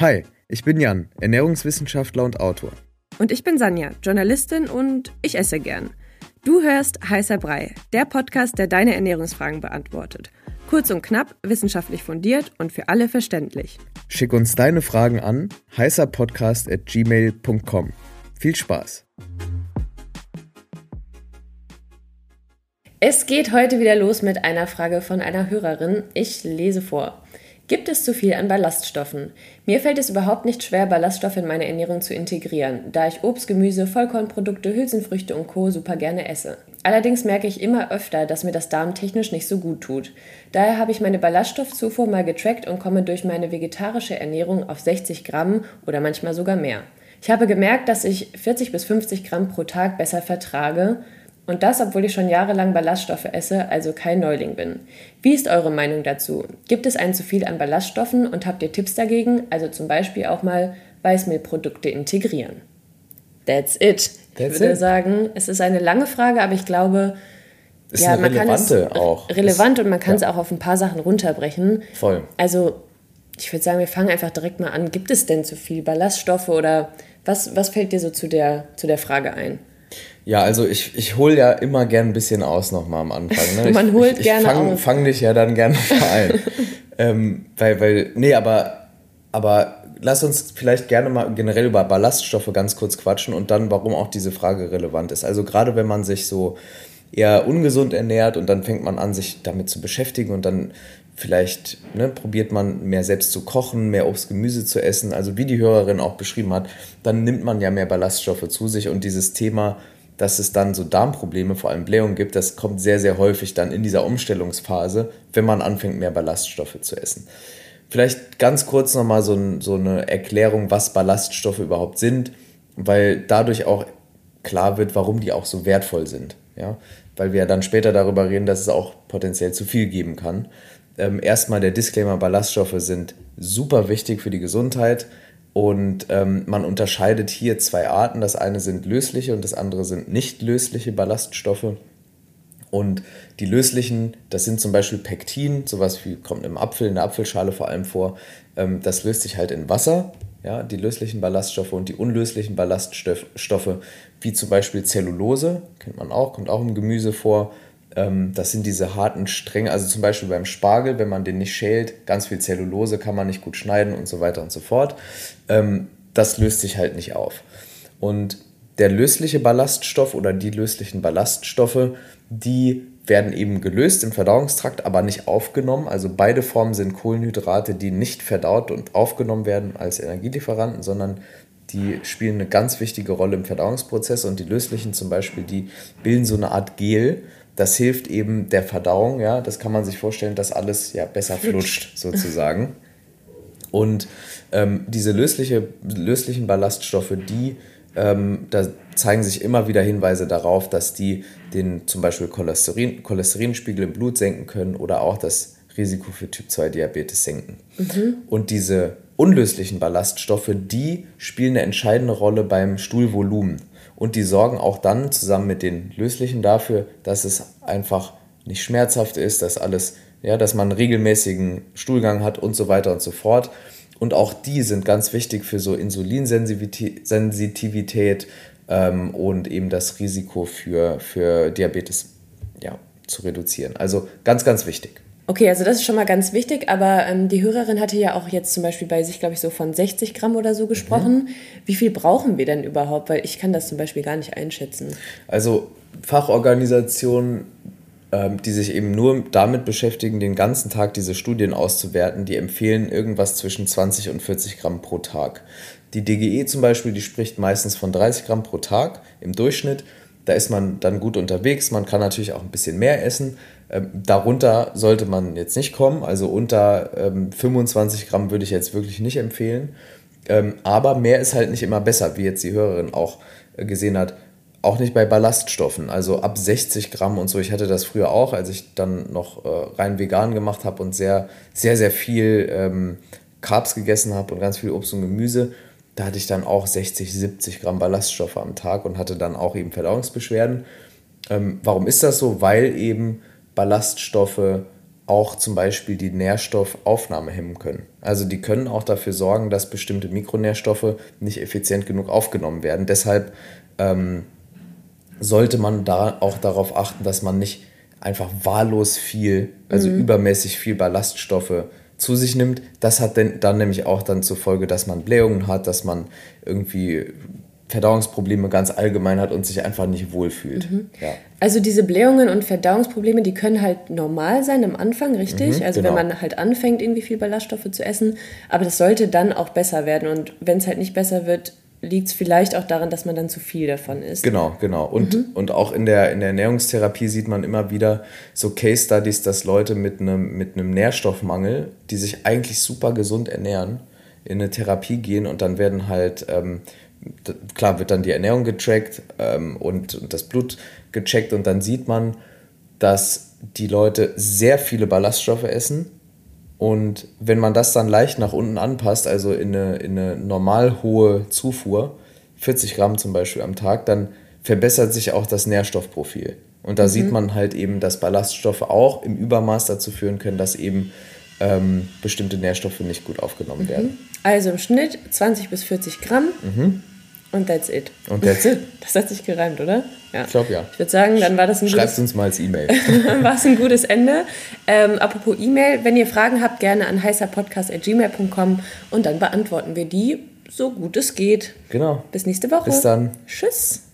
Hi, ich bin Jan, Ernährungswissenschaftler und Autor. Und ich bin Sanja, Journalistin und ich esse gern. Du hörst Heißer Brei, der Podcast, der deine Ernährungsfragen beantwortet. Kurz und knapp, wissenschaftlich fundiert und für alle verständlich. Schick uns deine Fragen an heißerpodcast.gmail.com. Viel Spaß! Es geht heute wieder los mit einer Frage von einer Hörerin. Ich lese vor. Gibt es zu viel an Ballaststoffen? Mir fällt es überhaupt nicht schwer, Ballaststoffe in meine Ernährung zu integrieren, da ich Obst, Gemüse, Vollkornprodukte, Hülsenfrüchte und Co. super gerne esse. Allerdings merke ich immer öfter, dass mir das darmtechnisch nicht so gut tut. Daher habe ich meine Ballaststoffzufuhr mal getrackt und komme durch meine vegetarische Ernährung auf 60 Gramm oder manchmal sogar mehr. Ich habe gemerkt, dass ich 40 bis 50 Gramm pro Tag besser vertrage und das, obwohl ich schon jahrelang Ballaststoffe esse, also kein Neuling bin. Wie ist eure Meinung dazu? Gibt es ein zu viel an Ballaststoffen und habt ihr Tipps dagegen? Also zum Beispiel auch mal Weißmehlprodukte integrieren. That's it. That's ich würde it. sagen, es ist eine lange Frage, aber ich glaube, ist ja, man kann es auch. relevant ist, und man kann ja. es auch auf ein paar Sachen runterbrechen. Voll. Also ich würde sagen, wir fangen einfach direkt mal an. Gibt es denn zu viel Ballaststoffe oder was, was fällt dir so zu der, zu der Frage ein? Ja, also ich, ich hole ja immer gern ein bisschen aus nochmal am Anfang. Ne? Man holt ich, gerne fang, aus. fang dich ja dann gerne mal ein. ähm, weil, weil, nee, aber, aber lass uns vielleicht gerne mal generell über Ballaststoffe ganz kurz quatschen und dann, warum auch diese Frage relevant ist. Also gerade wenn man sich so eher ungesund ernährt und dann fängt man an, sich damit zu beschäftigen und dann vielleicht ne, probiert man mehr selbst zu kochen, mehr Obst, Gemüse zu essen, also wie die Hörerin auch beschrieben hat, dann nimmt man ja mehr Ballaststoffe zu sich und dieses Thema dass es dann so Darmprobleme, vor allem Blähungen gibt, das kommt sehr, sehr häufig dann in dieser Umstellungsphase, wenn man anfängt, mehr Ballaststoffe zu essen. Vielleicht ganz kurz nochmal so, so eine Erklärung, was Ballaststoffe überhaupt sind, weil dadurch auch klar wird, warum die auch so wertvoll sind. Ja? Weil wir dann später darüber reden, dass es auch potenziell zu viel geben kann. Ähm, erstmal der Disclaimer, Ballaststoffe sind super wichtig für die Gesundheit und ähm, man unterscheidet hier zwei Arten. Das eine sind lösliche und das andere sind nicht lösliche Ballaststoffe. Und die löslichen, das sind zum Beispiel Pektin, sowas wie kommt im Apfel, in der Apfelschale vor allem vor. Ähm, das löst sich halt in Wasser, ja, die löslichen Ballaststoffe und die unlöslichen Ballaststoffe, wie zum Beispiel Zellulose, kennt man auch, kommt auch im Gemüse vor ähm, das sind diese harten Stränge, also zum Beispiel beim Spargel, wenn man den nicht schält, ganz viel Zellulose kann man nicht gut schneiden und so weiter und so fort. Ähm, das löst sich halt nicht auf. Und der lösliche Ballaststoff oder die löslichen Ballaststoffe, die werden eben gelöst im Verdauungstrakt, aber nicht aufgenommen. Also beide Formen sind Kohlenhydrate, die nicht verdaut und aufgenommen werden als Energielieferanten, sondern die spielen eine ganz wichtige Rolle im Verdauungsprozess und die löslichen zum Beispiel, die bilden so eine Art Gel, das hilft eben der Verdauung, ja. Das kann man sich vorstellen, dass alles ja besser flutscht, sozusagen. Und ähm, diese lösliche, löslichen Ballaststoffe, die ähm, da zeigen sich immer wieder Hinweise darauf, dass die den zum Beispiel Cholesterin, Cholesterinspiegel im Blut senken können oder auch das Risiko für Typ-2-Diabetes senken. Mhm. Und diese unlöslichen Ballaststoffe, die spielen eine entscheidende Rolle beim Stuhlvolumen und die sorgen auch dann zusammen mit den löslichen dafür, dass es einfach nicht schmerzhaft ist, dass alles, ja, dass man einen regelmäßigen Stuhlgang hat und so weiter und so fort. Und auch die sind ganz wichtig für so Insulinsensitivität ähm, und eben das Risiko für, für Diabetes ja, zu reduzieren. Also ganz, ganz wichtig. Okay, also das ist schon mal ganz wichtig, aber ähm, die Hörerin hatte ja auch jetzt zum Beispiel bei sich, glaube ich, so von 60 Gramm oder so gesprochen. Mhm. Wie viel brauchen wir denn überhaupt? Weil ich kann das zum Beispiel gar nicht einschätzen. Also Fachorganisationen, ähm, die sich eben nur damit beschäftigen, den ganzen Tag diese Studien auszuwerten, die empfehlen irgendwas zwischen 20 und 40 Gramm pro Tag. Die DGE zum Beispiel, die spricht meistens von 30 Gramm pro Tag im Durchschnitt. Da ist man dann gut unterwegs. Man kann natürlich auch ein bisschen mehr essen. Ähm, darunter sollte man jetzt nicht kommen, also unter ähm, 25 Gramm würde ich jetzt wirklich nicht empfehlen. Ähm, aber mehr ist halt nicht immer besser, wie jetzt die Hörerin auch äh, gesehen hat. Auch nicht bei Ballaststoffen, also ab 60 Gramm und so. Ich hatte das früher auch, als ich dann noch äh, rein vegan gemacht habe und sehr, sehr, sehr viel ähm, Carbs gegessen habe und ganz viel Obst und Gemüse. Da hatte ich dann auch 60, 70 Gramm Ballaststoffe am Tag und hatte dann auch eben Verdauungsbeschwerden. Ähm, warum ist das so? Weil eben Ballaststoffe auch zum Beispiel die Nährstoffaufnahme hemmen können. Also die können auch dafür sorgen, dass bestimmte Mikronährstoffe nicht effizient genug aufgenommen werden. Deshalb ähm, sollte man da auch darauf achten, dass man nicht einfach wahllos viel, also mhm. übermäßig viel Ballaststoffe zu sich nimmt. Das hat denn, dann nämlich auch dann zur Folge, dass man Blähungen hat, dass man irgendwie Verdauungsprobleme ganz allgemein hat und sich einfach nicht wohlfühlt. Mhm. Ja. Also diese Blähungen und Verdauungsprobleme, die können halt normal sein am Anfang, richtig? Mhm, also genau. wenn man halt anfängt, irgendwie viel Ballaststoffe zu essen. Aber das sollte dann auch besser werden. Und wenn es halt nicht besser wird, liegt es vielleicht auch daran, dass man dann zu viel davon isst. Genau, genau. Und, mhm. und auch in der, in der Ernährungstherapie sieht man immer wieder so Case Studies, dass Leute mit einem, mit einem Nährstoffmangel, die sich eigentlich super gesund ernähren, in eine Therapie gehen und dann werden halt, ähm, klar wird dann die Ernährung getrackt ähm, und, und das Blut gecheckt und dann sieht man, dass die Leute sehr viele Ballaststoffe essen und wenn man das dann leicht nach unten anpasst, also in eine, in eine normal hohe Zufuhr, 40 Gramm zum Beispiel am Tag, dann verbessert sich auch das Nährstoffprofil. Und da mhm. sieht man halt eben, dass Ballaststoffe auch im Übermaß dazu führen können, dass eben ähm, bestimmte Nährstoffe nicht gut aufgenommen mhm. werden. Also im Schnitt 20 bis 40 Gramm. Mhm. Und that's it. Und that's it. Das hat sich gereimt, oder? Ja. Ich glaube ja. Ich würde sagen, dann war das ein Schreibt uns mal als E-Mail. war es ein gutes Ende. Ähm, apropos E-Mail, wenn ihr Fragen habt, gerne an heißerpodcast.gmail.com und dann beantworten wir die so gut es geht. Genau. Bis nächste Woche. Bis dann. Tschüss.